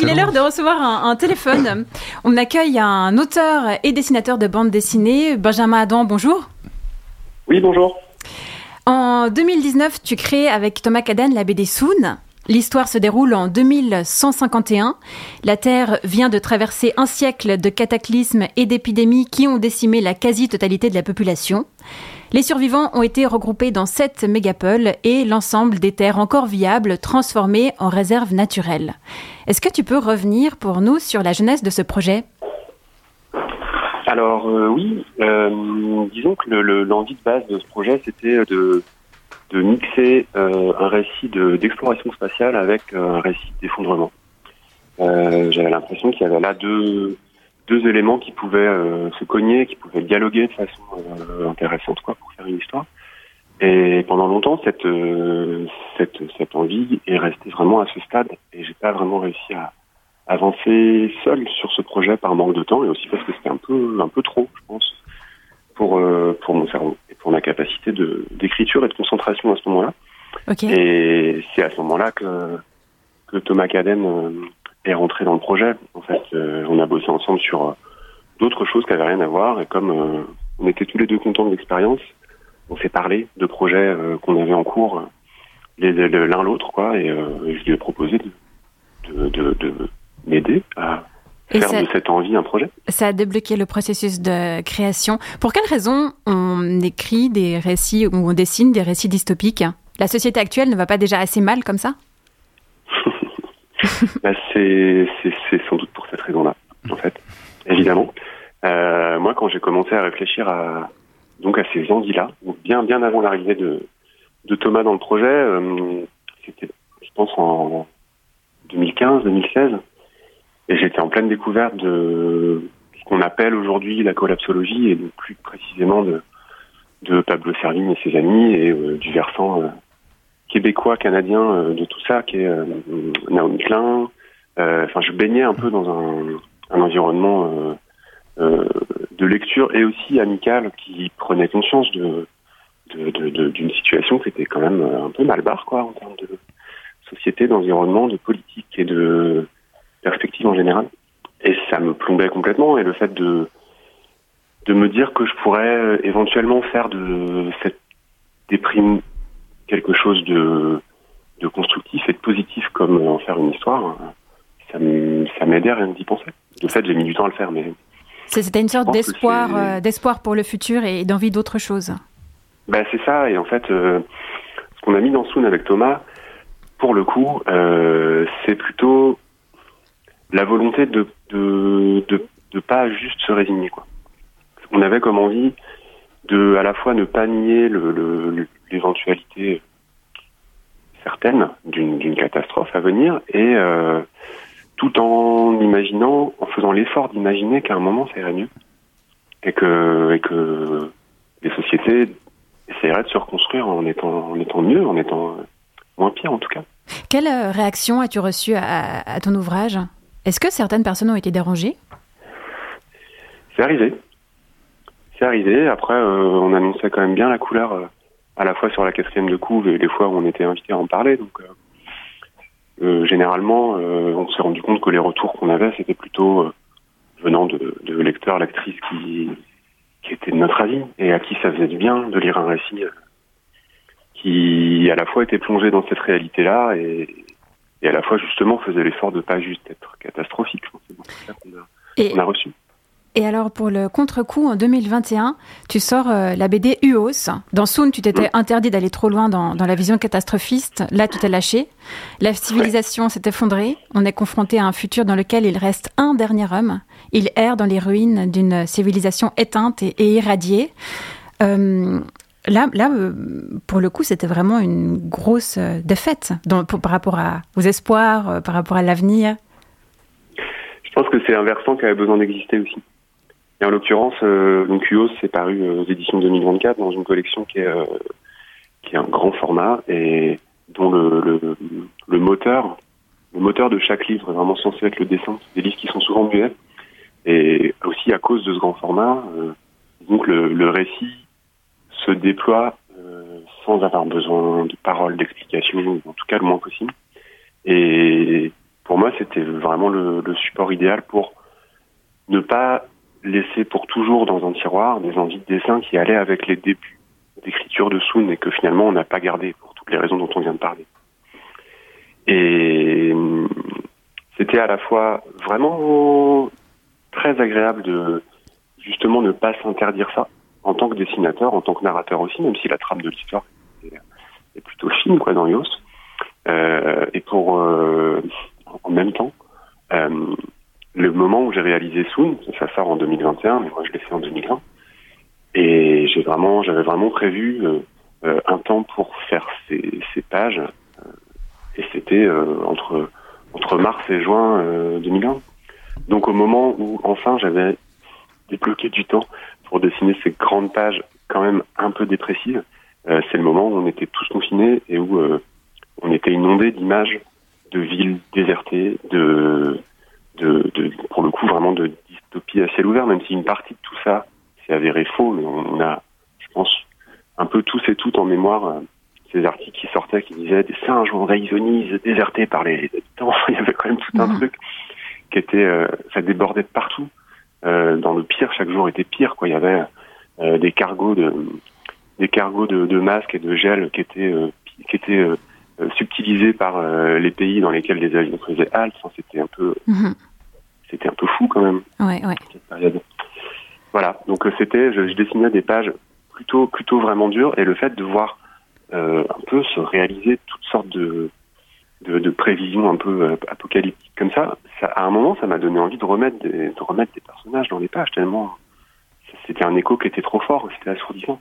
Il est l'heure de recevoir un, téléphone. On accueille un auteur et dessinateur de bande dessinée, Benjamin Adam, bonjour. Oui, bonjour. En 2019, tu crées avec Thomas Caden la BD Soon. L'histoire se déroule en 2151. La Terre vient de traverser un siècle de cataclysmes et d'épidémies qui ont décimé la quasi-totalité de la population. Les survivants ont été regroupés dans sept mégapoles et l'ensemble des terres encore viables transformées en réserves naturelles. Est-ce que tu peux revenir pour nous sur la jeunesse de ce projet? Alors euh, oui, euh, disons que l'envie de base de ce projet, c'était de, mixer euh, un récit d'exploration spatiale avec un récit d'effondrement. J'avais l'impression qu'il y avait là deux, deux éléments qui pouvaient euh, se cogner, qui pouvaient dialoguer de façon euh, intéressante quoi, pour faire une histoire. Et pendant longtemps, cette, euh, cette, cette envie est restée vraiment à ce stade et j'ai pas vraiment réussi à avancer seul sur ce projet par manque de temps et aussi parce que c'était un peu, un peu trop, je pense, pour, pour mon cerveau pour ma capacité de, d'écriture et de concentration à ce moment-là. Et c'est à ce moment-là que, que Thomas Caden est rentré dans le projet. En fait, euh, on a bossé ensemble sur euh, d'autres choses qui n'avaient rien à voir. Et comme euh, on était tous les deux contents de l'expérience, on s'est parlé de projets qu'on avait en cours l'un l'autre, quoi. Et je lui ai proposé de, de, de, m'aider à faire de cette envie un projet? Ça a débloqué le processus de création. Pour quelles raisons on écrit des récits ou on dessine des récits dystopiques? La société actuelle ne va pas déjà assez mal comme ça? Bah, c'est sans doute pour cette raison-là, en fait, évidemment. Euh, moi, quand j'ai commencé à réfléchir à donc à ces envies-là, bien bien avant l'arrivée de, de Thomas dans le projet, euh, c'était, je pense, en 2015-2016, et j'étais en pleine découverte de ce qu'on appelle aujourd'hui la collapsologie, et plus précisément de, Pablo Servigne et ses amis, et euh, du versant euh, québécois, canadien euh, de tout ça, qui est Naomi Klein. Enfin, je baignais un peu dans un, environnement de lecture et aussi amical qui prenait conscience de d'une situation qui était quand même un peu mal barre, quoi, en termes de société, d'environnement, de politique et de perspective en général. Et ça me plombait complètement. Et le fait de de me dire que je pourrais éventuellement faire de cette déprime quelque chose de, de constructif et de positif comme en faire une histoire, ça m'aidait à rien d'y penser. De fait, j'ai mis du temps à le faire, mais. C'était une sorte d'espoir, euh, d'espoir pour le futur et d'envie d'autre chose. Ben, c'est ça, et en fait, euh, ce qu'on a mis dans Soon avec Thomas, pour le coup, euh, c'est plutôt la volonté de de, de de pas juste se résigner, quoi. On avait comme envie de à la fois ne pas nier l'éventualité le, certaine d'une catastrophe à venir et euh, tout en imaginant, en faisant l'effort d'imaginer qu'à un moment ça irait mieux et que, et que les sociétés essaieraient de se reconstruire en étant, en étant mieux, en étant moins pire en tout cas. Quelle euh, réaction as-tu reçue à, ton ouvrage? Est-ce que certaines personnes ont été dérangées? C'est arrivé. C'est arrivé. Après, euh, on annonçait quand même bien la couleur euh, à la fois sur la quatrième de couve et les fois où on était invité à en parler. Donc, euh, généralement, on s'est rendu compte que les retours qu'on avait, c'était plutôt venant de, de lecteurs, lectrices qui, qui étaient de notre avis et à qui ça faisait du bien de lire un récit qui, à la fois, était plongé dans cette réalité-là et, et à la fois, justement, faisait l'effort de pas juste être catastrophique. C'est ça qu'on a reçu. Et alors, pour le contre-coup, en 2021, tu sors euh, la BD UOS. Dans Soon, tu t'étais interdit d'aller trop loin dans, la vision catastrophiste. Là, tu t'es lâché. La civilisation s'est effondrée. On est confronté à un futur dans lequel il reste un dernier homme. Il erre dans les ruines d'une civilisation éteinte et, irradiée. Euh, là, là, euh, pour le coup, c'était vraiment une grosse défaite par rapport à, aux espoirs, par rapport à l'avenir. Je pense que c'est un versant qui avait besoin d'exister aussi. Et en l'occurrence, euh, donc UOS c'est paru euh, aux éditions 2024 dans une collection qui est euh, qui est un grand format et dont le, le, moteur le moteur de chaque livre est vraiment censé être le dessin. Des livres qui sont souvent muets et aussi à cause de ce grand format, euh, donc le, le, récit se déploie sans avoir besoin de paroles, d'explications, en tout cas le moins possible. Et pour moi, c'était vraiment le, support idéal pour ne pas laisser pour toujours dans un tiroir des envies de dessin qui allaient avec les débuts d'écriture de Soon et que finalement on n'a pas gardé pour toutes les raisons dont on vient de parler. Et c'était à la fois vraiment très agréable de justement ne pas s'interdire ça en tant que dessinateur, en tant que narrateur aussi, même si la trame de l'histoire est, plutôt fine quoi dans Yos. Euh, et pour euh, en même temps, euh, le moment où j'ai réalisé Soon, ça sort en 2021, mais moi je l'ai fait en 2020, et j'avais vraiment prévu un temps pour faire ces, pages, et c'était entre entre mars et juin 2020. Donc au moment où enfin j'avais débloqué du temps pour dessiner ces grandes pages quand même un peu dépressives, c'est le moment où on était tous confinés et où on était inondé d'images de villes désertées, de, de, de, pour le coup vraiment de dystopie à ciel ouvert, même si une partie de tout ça s'est avéré faux, mais on a, je pense, un peu tous et toutes en mémoire euh, ces articles qui sortaient qui disaient des singes envahissent Venise, désertés par les habitants. Il y avait quand même tout un mhm. truc qui était, euh, ça débordait de partout. Euh, dans le pire, chaque jour était pire. Quoi. Il y avait euh, des cargos de, des cargos de, de masques et de gel qui étaient, qui étaient euh, subtilisé par euh, les pays dans lesquels les avions faisaient halte. c'était un peu, mhm. c'était un peu fou quand même. Ouais, ouais. Cette période. Voilà. Donc euh, c'était, je, je, dessinais des pages plutôt, plutôt vraiment dures, et le fait de voir un peu se réaliser toutes sortes de, de, de, prévisions un peu apocalyptiques comme ça, ça, à un moment, ça m'a donné envie de remettre des, de remettre des personnages dans les pages tellement c'était un écho qui était trop fort, c'était assourdissant.